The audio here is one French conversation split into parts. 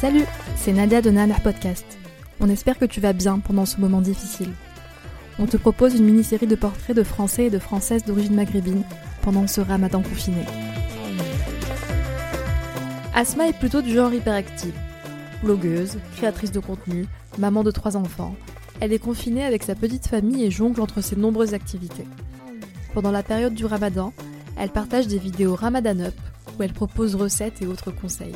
Salut, c'est Nadia de Nanar Podcast. On espère que tu vas bien pendant ce moment difficile. On te propose une mini-série de portraits de Français et de Françaises d'origine maghrébine pendant ce ramadan confiné. Asma est plutôt du genre hyperactive. Blogueuse, créatrice de contenu, maman de trois enfants, elle est confinée avec sa petite famille et jongle entre ses nombreuses activités. Pendant la période du ramadan, elle partage des vidéos Ramadan Up où elle propose recettes et autres conseils.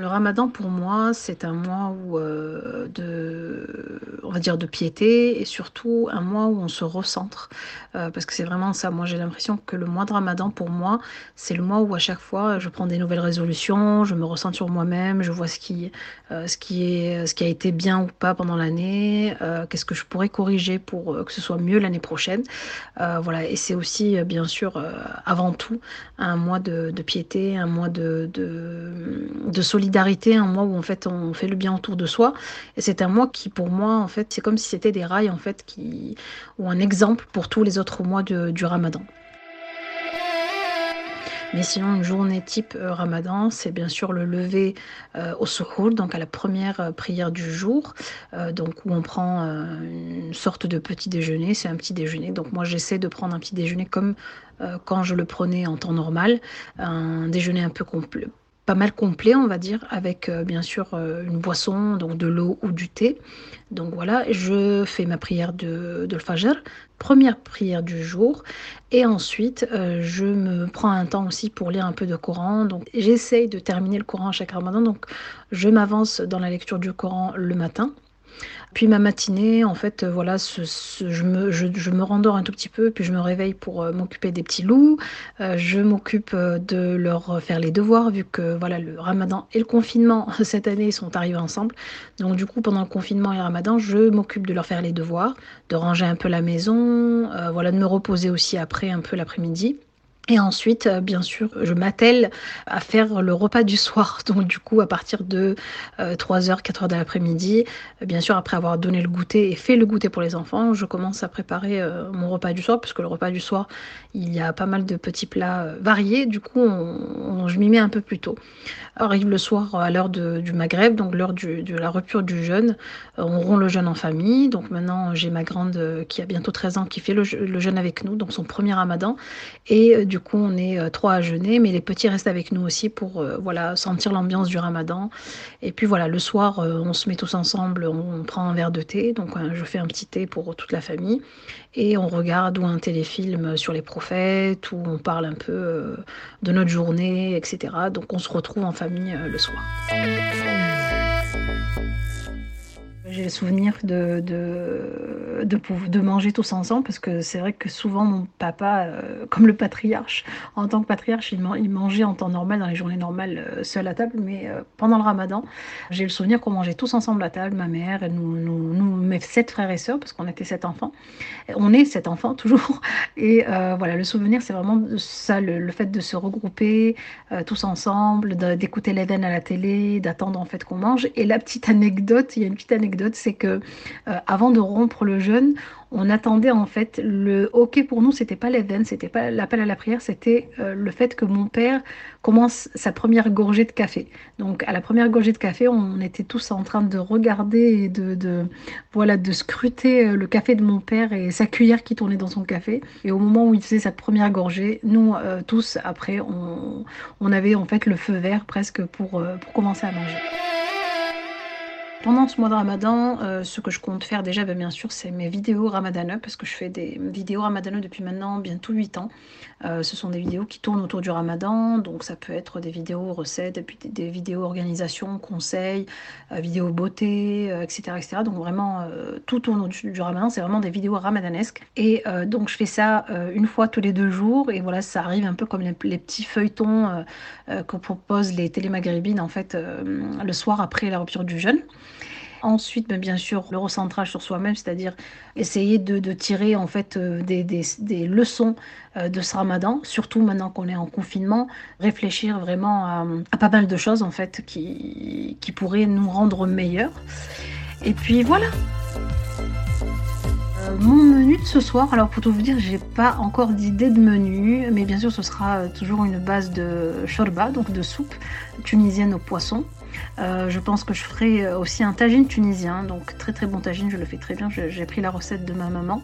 Le ramadan pour moi, c'est un mois euh, de, on va dire de piété et surtout un mois où on se recentre. Euh, parce que c'est vraiment ça. Moi, j'ai l'impression que le mois de ramadan pour moi, c'est le mois où à chaque fois je prends des nouvelles résolutions, je me ressens sur moi-même, je vois ce qui, euh, ce, qui est, ce qui a été bien ou pas pendant l'année, qu'est-ce que je pourrais corriger pour que ce soit mieux l'année prochaine. voilà. Et c'est aussi, bien sûr, avant tout, un mois de, de piété, un mois de, de, de solidarité un mois où en fait on fait le bien autour de soi. Et c'est un mois qui pour moi en fait c'est comme si c'était des rails en fait qui ou un exemple pour tous les autres mois du Ramadan. Mais sinon, une journée type euh, ramadan, c'est bien sûr le lever euh, au suhour, donc à la première euh, prière du jour, donc où on prend une sorte de petit déjeuner, c'est un petit déjeuner. Donc moi, j'essaie de prendre un petit déjeuner comme quand je le prenais en temps normal, un déjeuner un peu complet pas mal complet, on va dire, avec euh, bien sûr euh, une boisson, donc de l'eau ou du thé. Donc voilà, je fais ma prière de, de Fajr, première prière du jour, et ensuite euh, je me prends un temps aussi pour lire un peu de Coran. Donc j'essaye de terminer le Coran chaque Ramadan, donc je m'avance dans la lecture du Coran le matin. Puis ma matinée, en fait, euh, voilà, je, me, je, me rendors un tout petit peu, puis je me réveille pour euh, m'occuper des petits loups. Euh, je m'occupe de leur faire les devoirs, vu que voilà, le ramadan et le confinement cette année sont arrivés ensemble. Donc du coup, pendant le confinement et le ramadan, je m'occupe de leur faire les devoirs, de ranger un peu la maison, voilà, de me reposer aussi après un peu l'après-midi. Et ensuite, euh, bien sûr, je m'attelle à faire le repas du soir. Donc du coup, à partir de 3h, euh, 4h de l'après-midi, euh, bien sûr, après avoir donné le goûter et fait le goûter pour les enfants, je commence à préparer mon repas du soir, puisque le repas du soir, il y a pas mal de petits plats variés. Du coup, je m'y mets un peu plus tôt. Arrive le soir à l'heure du Maghreb, donc l'heure de la rupture du jeûne. on rompt le jeûne en famille. Donc maintenant, j'ai ma grande qui a bientôt 13 ans qui fait le, jeûne avec nous, donc son premier ramadan. Et du coup, on est euh, trois à jeûner, mais les petits restent avec nous aussi pour euh, voilà sentir l'ambiance du ramadan. Et puis voilà, le soir, euh, on se met tous ensemble, on, prend un verre de thé. Donc, je fais un petit thé pour toute la famille. Et on regarde ou un téléfilm sur les prophètes, où on parle un peu de notre journée, etc. Donc, on se retrouve en famille le soir. J'ai le souvenir de, de, de, manger tous ensemble parce que c'est vrai que souvent mon papa, euh, comme le patriarche, en tant que patriarche, il, mangeait en temps normal, dans les journées normales, euh, seul à table. Mais euh, pendant le ramadan, j'ai le souvenir qu'on mangeait tous ensemble à table, ma mère, nous, nous, mes sept frères et sœurs, parce qu'on était sept enfants. On est sept enfants toujours. Et voilà, le souvenir, c'est vraiment ça, le, fait de se regrouper tous ensemble, d'écouter l'Eden à la télé, d'attendre en fait qu'on mange. Et la petite anecdote, il y a une petite anecdote c'est que euh, avant de rompre le jeûne, on attendait en fait le OK pour nous, c'était pas l'Eden, c'était pas l'appel à la prière, c'était euh, le fait que mon père commence sa première gorgée de café. Donc à la première gorgée de café, on était tous en train de regarder et de, de voilà de scruter euh, le café de mon père et sa cuillère qui tournait dans son café. Et au moment où il faisait sa première gorgée, nous tous après on, on, avait en fait le feu vert presque pour, pour commencer à manger. Pendant ce mois de ramadan, euh, ce que je compte faire déjà, ben, bien sûr, c'est mes vidéos ramadaneux, parce que je fais des vidéos ramadaneux depuis maintenant bientôt 8 ans. Euh, ce sont des vidéos qui tournent autour du ramadan, donc ça peut être des vidéos recettes, et puis des, vidéos organisation, conseils, euh, vidéos beauté, etc., etc. Donc vraiment, tout tourne autour du ramadan, c'est vraiment des vidéos ramadanesques. Et donc je fais ça une fois tous les deux jours, et voilà, ça arrive un peu comme les, petits feuilletons que proposent les télémagribines, en fait, le soir après la rupture du jeûne. Ensuite, ben, bien sûr, le recentrage sur soi-même, c'est-à-dire essayer de, tirer en fait euh, des, leçons euh, de ce ramadan, surtout maintenant qu'on est en confinement, réfléchir vraiment à, pas mal de choses en fait qui, qui pourraient nous rendre meilleurs. Et puis voilà. Euh, mon menu de ce soir, alors pour tout vous dire, j'ai pas encore d'idée de menu, mais bien sûr ce sera toujours une base de shorba, donc de soupe tunisienne au poisson. Euh, je pense que je ferai euh, aussi un tagine tunisien, donc très très bon tagine, je le fais très bien. J'ai pris la recette de ma maman.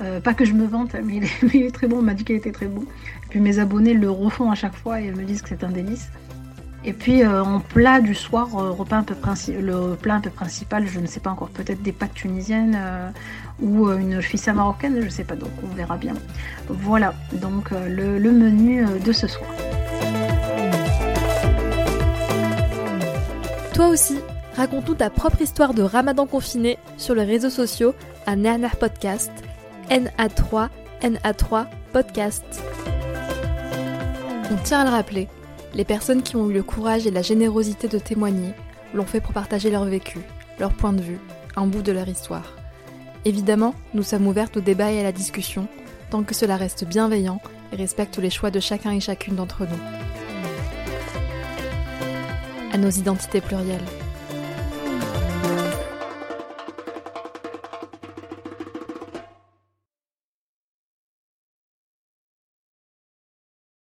Euh, pas que je me vante, mais il est, très bon, on m'a dit qu'il était très bon. Et puis mes abonnés le refont à chaque fois et me disent que c'est un délice. Et puis en plat du soir, repas le plat un peu principal, je ne sais pas encore, peut-être des pâtes tunisiennes ou une fissa marocaine, je ne sais pas, donc on verra bien. Voilà, donc le menu de ce soir. Toi aussi, raconte-nous ta propre histoire de ramadan confiné sur les réseaux sociaux à Nerner Podcast, NA3, NA3 Podcast. On tient à le rappeler, les personnes qui ont eu le courage et la générosité de témoigner l'ont fait pour partager leur vécu, leur point de vue, un bout de leur histoire. Évidemment, nous sommes ouvertes au débat et à la discussion, tant que cela reste bienveillant et respecte les choix de chacun et chacune d'entre nous à nos identités plurielles.